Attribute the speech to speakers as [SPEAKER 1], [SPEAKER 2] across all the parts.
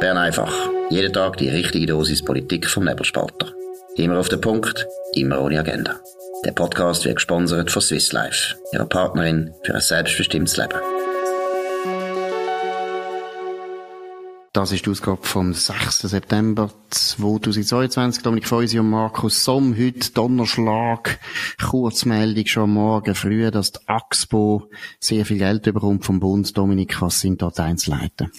[SPEAKER 1] Bern einfach. Jeden Tag die richtige Dosis Politik vom Nebelspalter. Immer auf den Punkt, immer ohne Agenda. Der Podcast wird gesponsert von Swiss Life, ihrer Partnerin für ein selbstbestimmtes Leben.
[SPEAKER 2] Das ist die Ausgabe vom 6. September 2022. Dominik Feusi und Markus Somm. Heute Donnerschlag. Kurzmeldung schon Morgen früh, dass die AXPO sehr viel Geld bekommt vom Bund. Dominik, was sind dort Einzelheiten?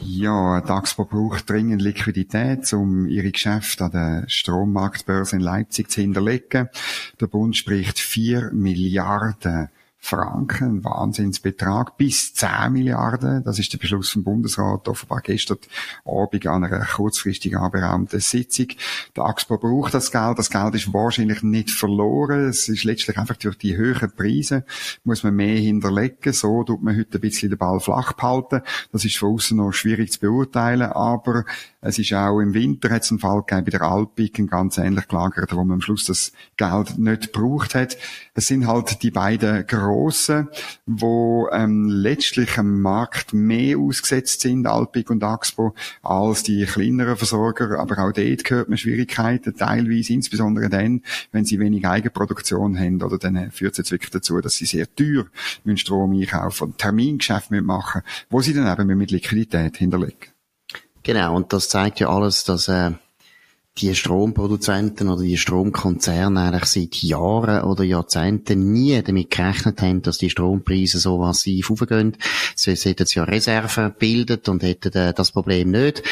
[SPEAKER 3] Ja, die AXPO braucht dringend Liquidität, um ihre Geschäfte an der Strommarktbörse in Leipzig zu hinterlegen. Der Bund spricht 4 Milliarden Franken, ein Wahnsinnsbetrag, bis 10 Milliarden. Das ist der Beschluss vom Bundesrat, offenbar gestern Abend an einer kurzfristig anberaumten Sitzung. Der AXPO braucht das Geld. Das Geld ist wahrscheinlich nicht verloren. Es ist letztlich einfach durch die höheren Preise muss man mehr hinterlegen. So tut man heute ein bisschen den Ball flach behalten. Das ist von außen noch schwierig zu beurteilen, aber es ist auch im Winter hat es einen Fall gegeben bei der Alpic, ganz ähnlich gelagert, wo man am Schluss das Geld nicht gebraucht hat. Es sind halt die beiden grossen, wo ähm, letztlich am Markt mehr ausgesetzt sind, Alpic und Axpo, als die kleineren Versorger. Aber auch dort gehört man Schwierigkeiten, teilweise, insbesondere dann, wenn sie wenig Eigenproduktion haben, oder dann führt es jetzt wirklich dazu, dass sie sehr teuer müssen Strom einkaufen und Termingeschäfte machen, wo sie dann eben mit Liquidität hinterlegen.
[SPEAKER 2] Genau, und das zeigt ja alles, dass äh, die Stromproduzenten oder die Stromkonzerne eigentlich seit Jahren oder Jahrzehnten nie damit gerechnet haben, dass die Strompreise so massiv aufgehen. Sie hätten ja Reserven gebildet und hätten äh, das Problem nicht.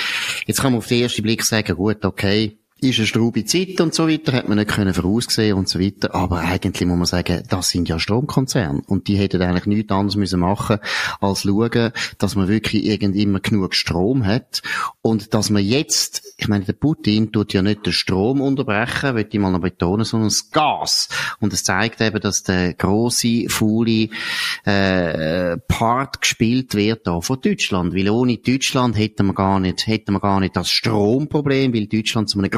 [SPEAKER 2] Jetzt kann man auf den ersten Blick sagen, gut, okay, ist eine straube Zeit und so weiter, hat man nicht können voraussehen und so weiter. Aber eigentlich muss man sagen, das sind ja Stromkonzerne. Und die hätten eigentlich nichts anderes müssen machen, als schauen, dass man wirklich irgend immer genug Strom hat. Und dass man jetzt, ich meine, der Putin tut ja nicht den Strom unterbrechen, will ich mal noch betonen, sondern das Gas. Und es zeigt eben, dass der große, faule, äh, Part gespielt wird da von Deutschland. Weil ohne Deutschland hätten wir gar nicht, hätten wir gar nicht das Stromproblem, weil Deutschland zu einem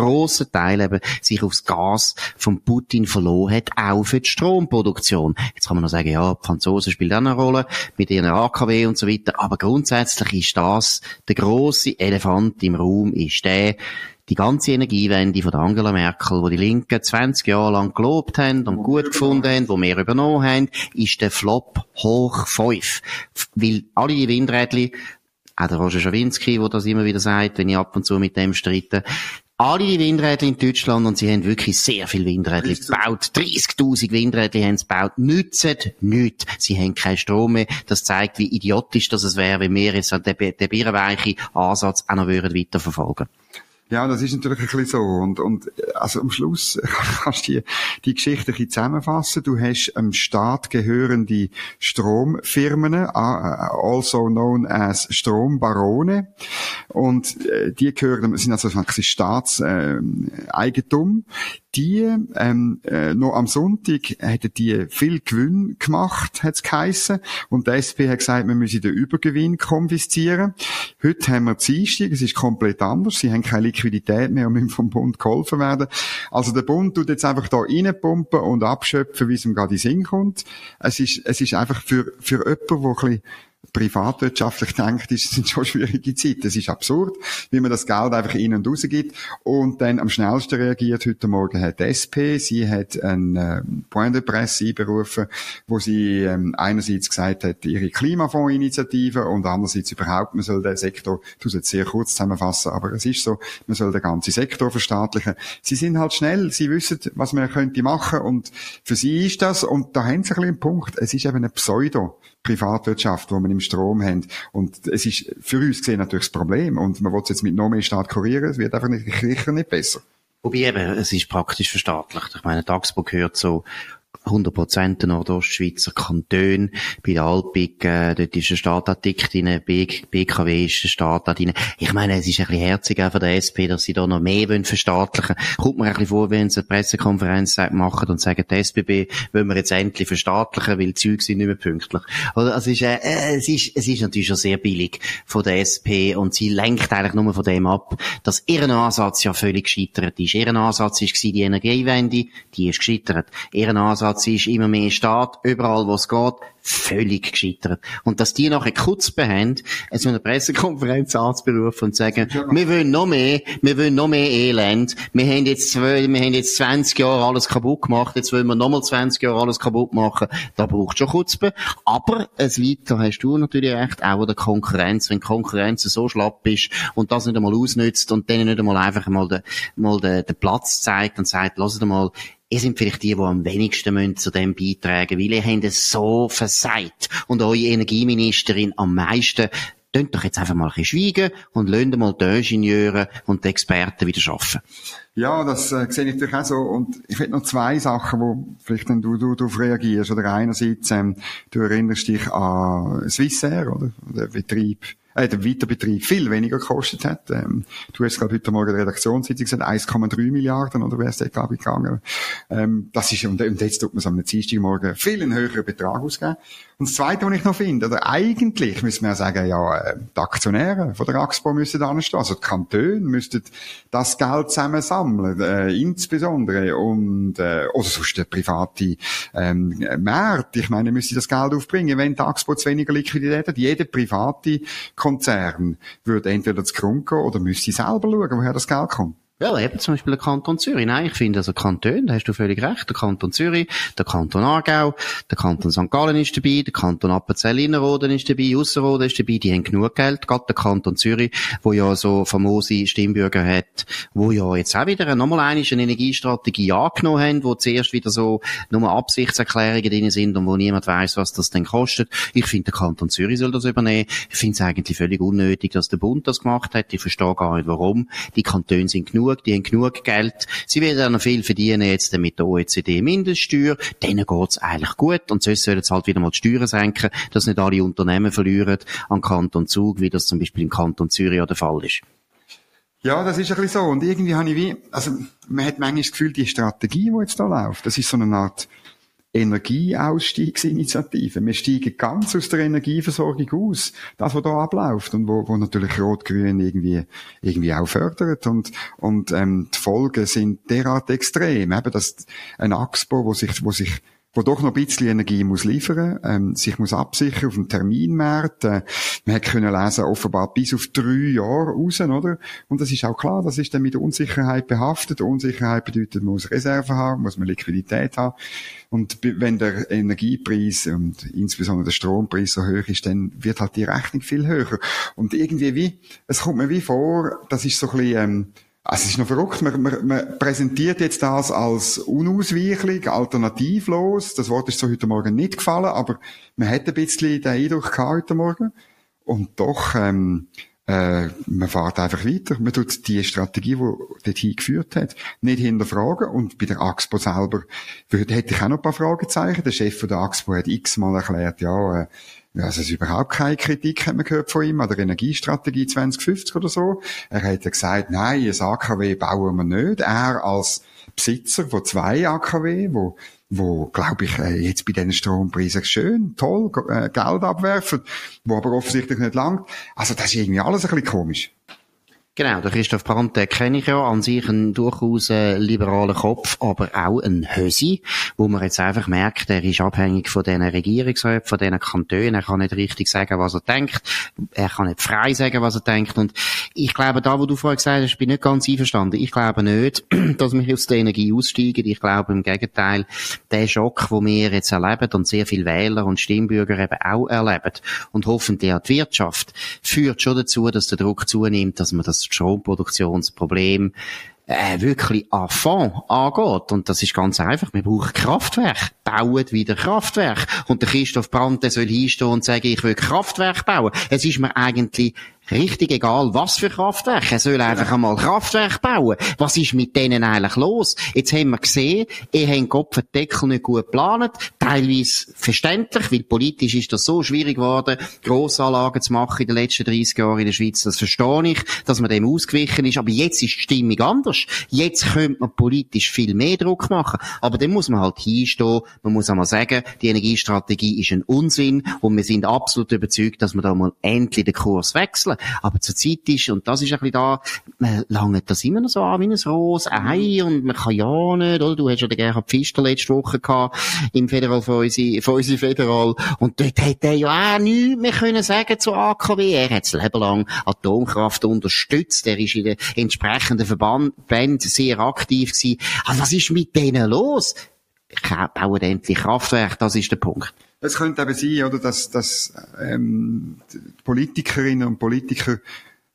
[SPEAKER 2] Teil eben sich aufs Gas von Putin verloren hat, auch für die Stromproduktion. Jetzt kann man noch sagen, ja, die Franzosen spielen auch eine Rolle mit ihren AKW und so weiter, aber grundsätzlich ist das der grosse Elefant im Raum, ist der, die ganze Energiewende von Angela Merkel, wo die Linken 20 Jahre lang gelobt haben und gut gefunden haben, wo wir übernommen haben, ist der Flop hoch 5. Weil alle die Windrädchen, auch der Roger Schawinski, der das immer wieder sagt, wenn ich ab und zu mit dem streite, alle die Windräder in Deutschland und sie haben wirklich sehr viel Windräder gebaut. 30.000 Windräder haben sie gebaut. Nützen nichts. Sie haben keinen Strom mehr. Das zeigt, wie idiotisch das es wäre, wenn wir jetzt den, den birrenweichen Ansatz auch noch weiterverfolgen würden.
[SPEAKER 3] Ja, das ist natürlich ein bisschen so. Und, und also am Schluss kannst du die, die Geschichte ein bisschen zusammenfassen. Du hast einem Staat gehörende Stromfirmen, also known as Strombarone. Und äh, die gehören, sind also Staatseigentum. Die, ähm, äh, noch am Sonntag hätten die viel Gewinn gemacht, hat's geheissen. Und der SP hat gesagt, wir müssen den Übergewinn konfiszieren. Heute haben wir Dienstag, es ist komplett anders. Sie haben keine Liquidität mehr und müssen vom Bund geholfen werden. Also der Bund tut jetzt einfach da reinpumpen und abschöpfen, wie es ihm gerade in den Sinn kommt. Es ist, es ist einfach für, für jemanden, der ein bisschen privatwirtschaftlich denkt, ist, sind schon schwierige Zeiten. Es ist absurd, wie man das Geld einfach in und raus gibt. Und dann am schnellsten reagiert heute Morgen hat die SP. Sie hat ein äh, Point de Presse einberufen, wo sie ähm, einerseits gesagt hat, ihre Klimafondsinitiative und andererseits überhaupt, man soll den Sektor, ich jetzt sehr kurz zusammenfassen, aber es ist so, man soll den ganzen Sektor verstaatlichen. Sie sind halt schnell, sie wissen, was man könnte machen und für sie ist das, und da haben sie ein bisschen einen Punkt, es ist eben eine Pseudo- Privatwirtschaft, wo man im Strom haben. Und es ist für uns gesehen natürlich das Problem. Und man will es jetzt mit noch mehr Staat kurieren, es wird einfach nicht, sicher nicht besser.
[SPEAKER 2] Wobei eben, es ist praktisch verstaatlicht. Ich meine, Taxbo gehört so 100% der Nordostschweizer Kanton. Bei der Alpig, äh, dort ist der Staat dick drin, BKW ist der Staat drin. Ich meine, es ist ein bisschen herzig auch von der SP, dass sie da noch mehr wollen verstaatlichen. Kommt mir ein bisschen vor, wenn sie eine Pressekonferenz machen und sagen, die SBB wollen wir jetzt endlich verstaatlichen, weil die Züge sind nicht mehr pünktlich. Also, es ist, äh, es ist, es ist natürlich schon sehr billig von der SP und sie lenkt eigentlich nur von dem ab, dass ihr Ansatz ja völlig gescheitert ist. Ihr Ansatz war die Energiewende, die ist gescheitert. Ihr Ansatz Ansatz ist immer mehr Staat, überall wo es geht, völlig gescheitert. Und dass die nachher Kutzbe haben, so eine Pressekonferenz anzuberufen und sagen, wir wollen noch mehr, wir wollen noch mehr Elend, wir haben jetzt, wir haben jetzt 20 Jahre alles kaputt gemacht, jetzt wollen wir nochmal 20 Jahre alles kaputt machen, da braucht schon Kutzbe. Aber es weiter hast du natürlich recht, auch der Konkurrenz, wenn die Konkurrenz so schlapp ist und das nicht einmal ausnützt und denen nicht einmal einfach mal den, mal den, den Platz zeigt und sagt, lasst mal, ihr sind vielleicht die, die am wenigsten müssen zu dem beitragen, weil ihr habt es so versagt und eure Energieministerin am meisten. Tönt doch jetzt einfach mal ein bisschen schweigen und lasst mal die Ingenieure und die Experten wieder arbeiten.
[SPEAKER 3] Ja, das äh, sehe ich natürlich auch so. Und ich hätte noch zwei Sachen, wo vielleicht dann du, du darauf reagierst. Oder einerseits, ähm, du erinnerst dich an Swissair, oder? Der Betrieb äh, der Weiterbetrieb viel weniger gekostet hat. Ähm, du hast gerade heute Morgen der Redaktionssitzung gesagt, 1,3 Milliarden, oder wäre es dort, glaube ich, gegangen. Ähm, das ist, und, und jetzt tut man es am Dienstagmorgen viel einen höheren Betrag ausgeben. Und das Zweite, was ich noch finde, oder eigentlich müssen wir ja sagen, ja, äh, die Aktionäre von der Axpo müssen da stehen, also die Kantone müssten das Geld zusammen sammeln, äh, insbesondere, und, äh, oder sonst der private ähm, Markt, ich meine, müsste das Geld aufbringen, wenn die Axpo zu weniger Liquidität hat. Jeder private Konzern würde entweder zu Grund gehen oder müsste selber schauen, woher das Geld kommt.
[SPEAKER 2] Ja, eben zum Beispiel der Kanton Zürich. Nein, ich finde also Kanton, da hast du völlig recht, der Kanton Zürich, der Kanton Aargau, der Kanton St. Gallen ist dabei, der Kanton Appenzell-Innerrhoden ist dabei, Ausserrhoden ist dabei, die haben genug Geld, gerade der Kanton Zürich, wo ja so famose Stimmbürger hat, wo ja jetzt auch wieder nochmal eine Energiestrategie angenommen haben, wo zuerst wieder so nur Absichtserklärungen drin sind und wo niemand weiß, was das denn kostet. Ich finde, der Kanton Zürich soll das übernehmen. Ich finde es eigentlich völlig unnötig, dass der Bund das gemacht hat. Ich verstehe gar nicht, warum. Die Kantone sind genug genug, die haben genug Geld. Sie werden auch noch viel verdienen jetzt mit der OECD-Mindeststeuer. Denen geht's eigentlich gut. Und sonst sollen sie halt wieder mal die Steuern senken, dass nicht alle Unternehmen verlieren an Kanton Zug, wie das zum Beispiel im Kanton Zürich der Fall ist.
[SPEAKER 3] Ja, das ist ein bisschen so. Und irgendwie habe ich wie, also, man hat manchmal das Gefühl, die Strategie, die jetzt da läuft, das ist so eine Art, Energieausstiegsinitiative. Wir steigen ganz aus der Energieversorgung aus. Das, was da abläuft und wo, wo natürlich Rot-Grün irgendwie, irgendwie auch fördert. Und, und, ähm, die Folgen sind derart extrem. Eben, dass ein Axpo, wo sich, wo sich wo doch noch ein bisschen Energie muss liefern, ähm, sich muss absichern auf dem Terminmarkt. Äh, man hat können lesen, offenbar bis auf drei Jahre raus, oder? Und das ist auch klar, das ist dann mit Unsicherheit behaftet. Unsicherheit bedeutet, man muss Reserven haben, muss man Liquidität haben. Und wenn der Energiepreis und insbesondere der Strompreis so hoch ist, dann wird halt die Rechnung viel höher. Und irgendwie wie, es kommt mir wie vor, das ist so ein bisschen, ähm, also es ist noch verrückt, man, man, man präsentiert jetzt das als unausweichlich, alternativlos. Das Wort ist so heute Morgen nicht gefallen, aber man hat ein bisschen den Eindruck gehabt heute Morgen. Und doch, ähm, äh, man fährt einfach weiter. Man tut die Strategie, die dorthin geführt hat, nicht hinterfragen. Und bei der AXPO selber würde, hätte ich auch noch ein paar Fragezeichen. Der Chef von der AXPO hat x-mal erklärt, ja, äh, also es ist überhaupt keine Kritik, hat man gehört von ihm, an der Energiestrategie 2050 oder so. Er hat gesagt, nein, ein AKW bauen wir nicht. Er als Besitzer von zwei AKW, wo, wo, glaube ich, äh, jetzt bei diesen Strompreisen schön, toll, äh, Geld abwerfen, wo aber offensichtlich nicht langt. Also das ist irgendwie alles ein bisschen komisch.
[SPEAKER 2] Genau, der Christoph Brandt, den kenne ich ja, an sich ein durchaus äh, liberaler Kopf, aber auch ein Hösi, wo man jetzt einfach merkt, er ist abhängig von diesen Regierungsräten, von diesen Kantonen, er kann nicht richtig sagen, was er denkt, er kann nicht frei sagen, was er denkt und ich glaube, da, wo du vorher gesagt hast, bin ich nicht ganz einverstanden. Ich glaube nicht, dass wir aus der Energie aussteigen. Ich glaube im Gegenteil, der Schock, den wir jetzt erleben und sehr viele Wähler und Stimmbürger eben auch erleben und hoffentlich auch die Wirtschaft, führt schon dazu, dass der Druck zunimmt, dass man das Stromproduktionsproblem äh, wirklich an Fond angeht. Und das ist ganz einfach. Wir brauchen Kraftwerk. Bauen wieder Kraftwerk. Und der Christoph Brandt, soll hinstehen und sagen, ich will Kraftwerk bauen. Es ist mir eigentlich richtig egal, was für Kraftwerk. Er soll einfach einmal Kraftwerk bauen. Was ist mit denen eigentlich los? Jetzt haben wir gesehen, ihr habt Kopf den Deckel nicht gut geplant. Teilweise verständlich, weil politisch ist das so schwierig geworden, Grossanlagen zu machen in den letzten 30 Jahren in der Schweiz. Das verstehe ich, dass man dem ausgewichen ist. Aber jetzt ist die Stimmung anders. Jetzt könnte man politisch viel mehr Druck machen. Aber dann muss man halt hinstehen. Man muss einmal sagen, die Energiestrategie ist ein Unsinn. Und wir sind absolut überzeugt, dass wir da mal endlich den Kurs wechseln. Empfehlen. Aber zur Zeit ist, und das ist ein bisschen da, man langt das immer noch so an wie ein rohes Ei und man kann ja nicht, oder? Du hast ja den Gerhard Pfister letzte Woche gehabt, im Federal für unsere, für unsere Federal. Und dort hätte er ja auch nichts mehr können sagen zu AKW. Er hat das Leben lang Atomkraft unterstützt. Er ist in den entsprechenden Verbänden sehr aktiv gewesen. Also was ist mit denen los? bauen endlich Kraftwerke, das ist der Punkt.
[SPEAKER 3] Es könnte eben sein, oder, dass, dass ähm, Politikerinnen und Politiker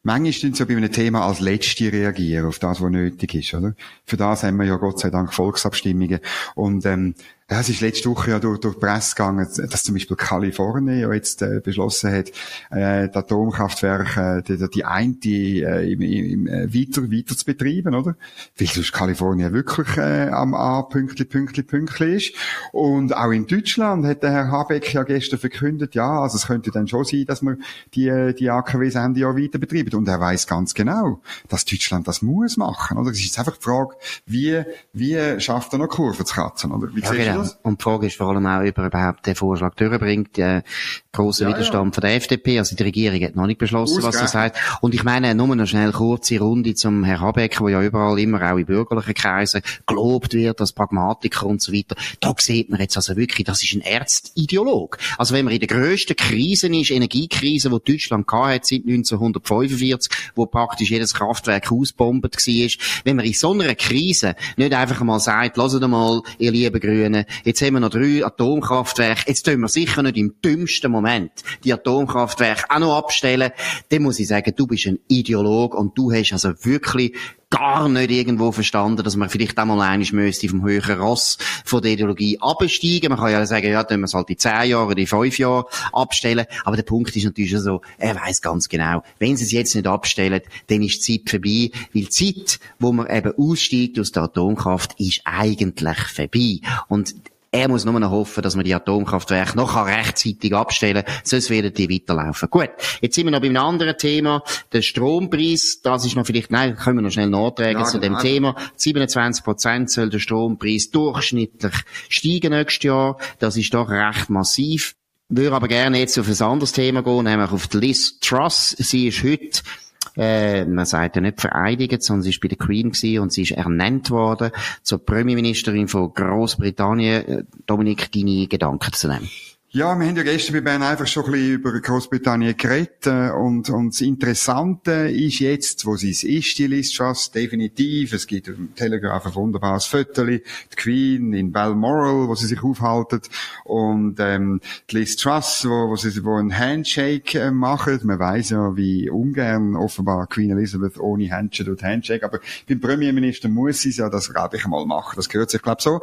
[SPEAKER 3] manchmal so bei einem Thema als Letzte reagieren, auf das, was nötig ist, oder? Für das haben wir ja Gott sei Dank Volksabstimmungen. Und ähm, ja, es ist letzte Woche ja durch, durch die Presse gegangen, dass zum Beispiel Kalifornien ja jetzt äh, beschlossen hat, äh, das Atomkraftwerk, äh, die, die eine äh, im, im, äh, weiter, weiter zu betreiben, oder? Weil sonst Kalifornien wirklich äh, am A Pünktli, Pünktli, Pünktli ist. Und auch in Deutschland hat der Herr Habeck ja gestern verkündet, ja, also es könnte dann schon sein, dass wir die, die AKWs Ende Jahr weiter betreiben. Und er weiß ganz genau, dass Deutschland das muss machen, oder? Es ist jetzt einfach die Frage, wie, wie schafft er noch Kurven zu kratzen, oder? Wie
[SPEAKER 2] ja, genau. Und die Frage ist vor allem auch, ob er überhaupt den Vorschlag durchbringt. Der große ja, Widerstand ja. von der FDP. Also die Regierung hat noch nicht beschlossen, was er sagt. Und ich meine, nur noch schnell kurze Runde zum Herrn Habeck, wo ja überall immer auch in bürgerlichen Kreisen gelobt wird als Pragmatiker und so weiter. Da sieht man jetzt also wirklich, das ist ein Ärzt-Ideolog. Also wenn man in der grössten Krise ist, Energiekrise, die Deutschland hat seit 1945, wo praktisch jedes Kraftwerk ausbombt war, wenn man in so einer Krise nicht einfach mal sagt, lasst mal, ihr lieben Grünen, Jetzt haben wir noch drei Atomkraftwerke. Jetzt tun wir sicher nicht im dümmsten Moment die Atomkraftwerke auch noch abstellen. Dann muss ich sagen, du bist ein Ideolog und du hast also wirklich gar nicht irgendwo verstanden, dass man vielleicht einmal einiges müsste vom höheren Ross von der Ideologie absteigen. Man kann ja sagen, ja, dann wir es halt die zehn Jahre, die fünf Jahre abstellen. Aber der Punkt ist natürlich schon so, er weiß ganz genau, wenn sie es jetzt nicht abstellen, dann ist die Zeit vorbei. Weil die Zeit, wo man eben aussteigt aus der Atomkraft, ist eigentlich vorbei. Und er muss nur noch hoffen, dass man die Atomkraftwerke noch rechtzeitig abstellen kann, sonst werden die weiterlaufen. Gut, jetzt sind wir noch bei einem anderen Thema. Der Strompreis, das ist noch vielleicht, nein, können wir noch schnell nachtragen ja, zu dem nein. Thema. 27 Prozent soll der Strompreis durchschnittlich steigen nächstes Jahr. Das ist doch recht massiv. Ich würde aber gerne jetzt auf ein anderes Thema gehen, nämlich auf die Liz Truss. Sie ist heute äh, man sagt ja nicht vereidigt, sondern sie ist bei der Queen gewesen und sie ist ernannt worden zur Premierministerin von Großbritannien. Äh, Dominik, deine Gedanken zu nehmen?
[SPEAKER 3] Ja, wir haben ja gestern bei Bern einfach schon ein bisschen über Großbritannien geredet äh, und, und das Interessante ist jetzt, wo sie es ist, die Liz Truss, definitiv. Es gibt im Telegraph ein wunderbares Foto, die Queen in Balmoral, wo sie sich aufhalten und ähm, die Liz Truss, wo, wo sie wo einen Handshake äh, machen. Man weiß ja, wie ungern offenbar Queen Elizabeth ohne Handshake und Handshake, aber beim Premierminister muss sie ja das, glaube ich, einmal machen. Das gehört sich, glaube so.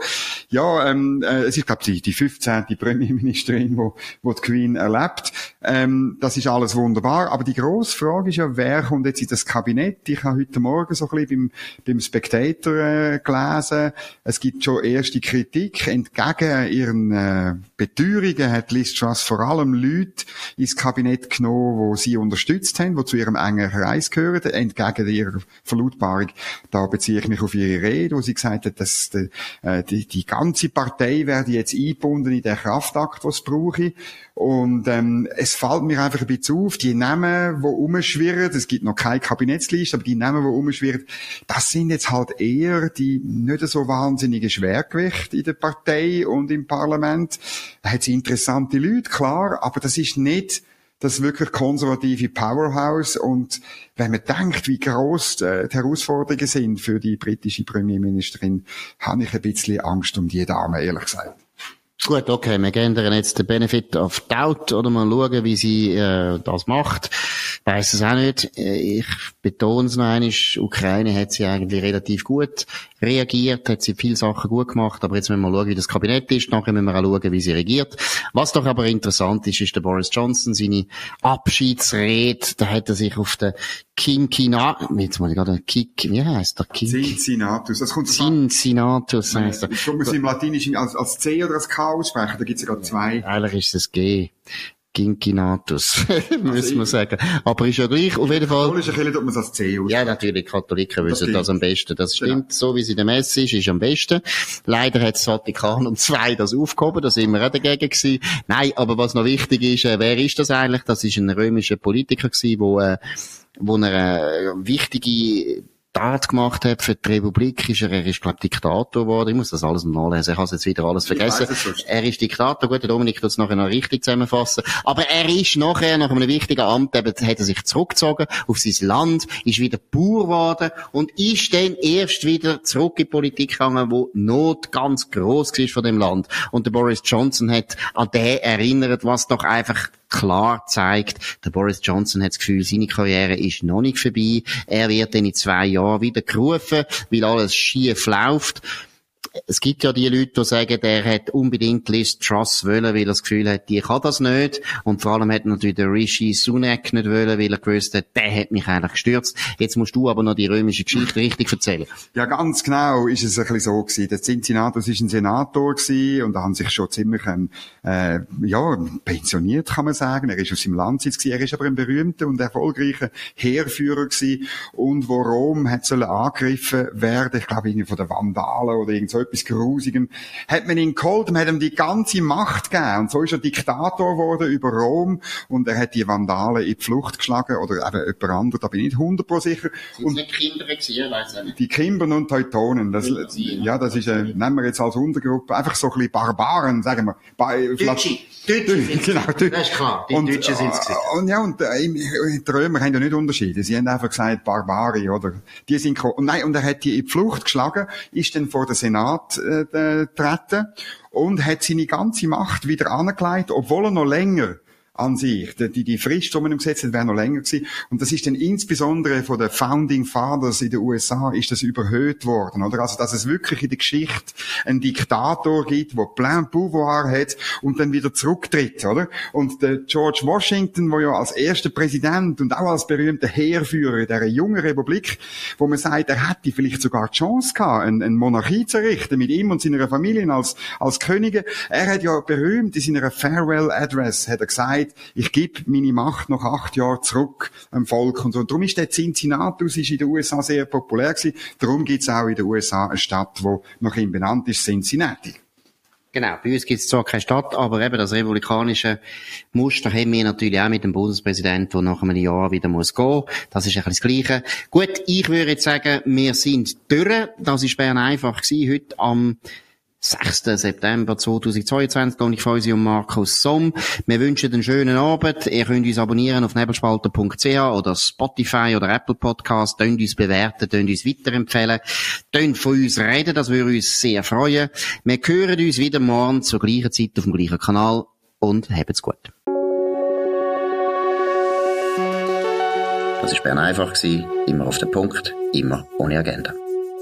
[SPEAKER 3] Ja, ähm, äh, es ist, glaube ich, die, die 15. Premierministerin drin, wo, wo die Queen erlebt. Ähm, das ist alles wunderbar. Aber die grosse Frage ist ja, wer kommt jetzt in das Kabinett? Ich habe heute Morgen so ein bisschen beim, beim Spectator äh, gelesen. Es gibt schon erste Kritik. Entgegen ihren äh, Beteuerungen hat Liz Truss vor allem Leute ins Kabinett genommen, wo sie unterstützt haben, die zu ihrem engen Kreis gehören. Entgegen ihrer Verlautbarung, da beziehe ich mich auf ihre Rede, wo sie gesagt hat, dass die, äh, die, die ganze Partei werde jetzt eingebunden in den Kraftakt, was brauche. Und ähm, es fällt mir einfach ein bisschen auf, die Namen, die umschwirren, es gibt noch keine Kabinettsliste, aber die Namen, die umschwirren, das sind jetzt halt eher die nicht so wahnsinnige Schwergewichte in der Partei und im Parlament. Da hat sie interessante Leute, klar, aber das ist nicht das wirklich konservative Powerhouse. Und wenn man denkt, wie groß äh, die Herausforderungen sind für die britische Premierministerin, habe ich ein bisschen Angst um die Dame, ehrlich gesagt.
[SPEAKER 2] Gut, okay, wir geben jetzt den Benefit of Doubt oder mal schauen, wie sie äh, das macht. Weiß es auch nicht. Äh, ich betone es noch einmal, Ukraine hat sie eigentlich relativ gut reagiert, hat sie viele Sachen gut gemacht, aber jetzt müssen wir schauen, wie das Kabinett ist, nachher müssen wir auch schauen, wie sie regiert. Was doch aber interessant ist, ist der Boris Johnson, seine Abschiedsrede, da hat er sich auf den Kinkina, jetzt mal gerade Kik, wie heißt der?
[SPEAKER 3] Kink Cincinnatus,
[SPEAKER 2] das kommt Cincinnatus
[SPEAKER 3] heißt er. Ich muss im Latinischen als, als C oder als K aussprechen, da gibt es ja gerade zwei.
[SPEAKER 2] Eigentlich ist es G. Ginkinatus, müssen wir sagen. Aber ist ja gleich, auf jeden Fall.
[SPEAKER 3] Katholische Kirche tut man als C aus.
[SPEAKER 2] Ja, natürlich, Katholiken wissen das, am besten. Das
[SPEAKER 3] Genau.
[SPEAKER 2] stimmt, so wie es in der Messe ist, ist am besten. Leider hat das Vatikan um zwei das aufgehoben, da sind wir auch dagegen gewesen. Nein, aber was noch wichtig ist, äh, wer ist das eigentlich? Das ist ein römischer Politiker gewesen, wo, äh, wo er äh, wichtige Tat gemacht hat für die Republik, ist er, er ist, glaub Diktator geworden. Ich muss das alles noch nachlesen. Ich habe jetzt wieder alles vergessen. Er ist Diktator. Gut, der Dominik wird es nachher noch richtig zusammenfassen. Aber er ist nachher, nach einem wichtigen Amt, eben, hat er sich zurückgezogen auf sein Land, ist wieder Bauer geworden und ist dann erst wieder zurück in die Politik gegangen, wo Not ganz gross war von dem Land. Und der Boris Johnson hat an den erinnert, was doch einfach klar zeigt, der Boris Johnson hat das Gefühl, seine Karriere ist noch nicht vorbei. Er wird dann in zwei Jahren wieder gerufen, weil alles schief läuft. Es gibt ja die Leute, die sagen, der hat unbedingt Liz Truss wollen, weil er das Gefühl hat, die kann das nicht. Und vor allem hat natürlich der Rishi Sunak nicht wollen, weil er gewusst hat, der hat mich eigentlich gestürzt. Jetzt musst du aber noch die römische Geschichte richtig erzählen.
[SPEAKER 3] Ja, ganz genau ist es ein bisschen so gewesen. Der Cincinnatus ist ein Senator gewesen und da haben sich schon ziemlich, ähm, äh, ja, pensioniert, kann man sagen. Er ist aus seinem Landsitz gewesen. Er ist aber ein berühmter und erfolgreicher Heerführer gewesen und wo Rom hat angegriffen werden, ich glaube, irgendwie von den Vandalen oder irgend so etwas Grusigem, hat man ihn geholt und hat ihm die ganze Macht gegeben. Und so ist er Diktator geworden über Rom und er hat die Vandalen in die Flucht geschlagen oder eben jemand anderes, da bin ich nicht 100% sicher. Und
[SPEAKER 2] nicht Kinder gewesen, nicht.
[SPEAKER 3] die Kimbern und Teutonen, das, ja, das ist, äh, nehmen wir jetzt als Untergruppe, einfach so ein bisschen Barbaren, sagen wir. Ba
[SPEAKER 2] Deutsche. Deutsche sind's
[SPEAKER 3] genau,
[SPEAKER 2] gewesen. Das ist klar, die
[SPEAKER 3] und,
[SPEAKER 2] Deutschen sind's gewesen.
[SPEAKER 3] äh, Und ja, und äh, im- die Römer haben ja nicht unterschieden. Sie haben einfach gesagt, Barbari, oder? Die sind gekommen. Und nein, und er hat die in die Flucht geschlagen, ist dann vor den Senat äh, äh, getreten und hat seine ganze Macht wieder angelegt, obwohl er noch länger an sich. Die, die, Frist, die man ihm gesetzt hat, wäre noch länger gewesen. Und das ist dann insbesondere von den Founding Fathers in den USA ist das überhöht worden, oder? Also, dass es wirklich in der Geschichte einen Diktator gibt, der Plein Pouvoir hat und dann wieder zurücktritt, oder? Und der George Washington, der ja als erster Präsident und auch als berühmter Heerführer dieser jungen Republik, wo man sagt, er hätte vielleicht sogar die Chance gehabt, eine, eine Monarchie zu errichten, mit ihm und seiner Familie als, als Könige. Er hat ja berühmt in seiner Farewell Address, hat er gesagt, ich gebe meine Macht noch acht Jahre zurück am Volk und so. Und darum ist der Cincinnatus ist in den USA sehr populär gewesen. Darum gibt es auch in den USA eine Stadt, die nach ihm benannt ist, Cincinnati.
[SPEAKER 2] Genau, bei uns gibt es zwar keine Stadt, aber eben das republikanische Muster haben wir natürlich auch mit dem Bundespräsidenten, der nach einem Jahr wieder muss gehen. Das ist ein das Gleiche. Gut, ich würde jetzt sagen, wir sind durch. Das ist Bern einfach gewesen, heute am 6. September 2022 und ich freue Sie um Markus Somm. Wir wünschen einen schönen Abend. Ihr könnt uns abonnieren auf nebelspalter.ch oder Spotify oder Apple Podcast. Könnt uns bewerten, könnt uns weiterempfehlen. Könnt von uns reden, das würde uns sehr freuen. Wir hören uns wieder morgen zur gleichen Zeit auf dem gleichen Kanal und habt's gut.
[SPEAKER 1] Das war Bern einfach, immer auf den Punkt, immer ohne Agenda.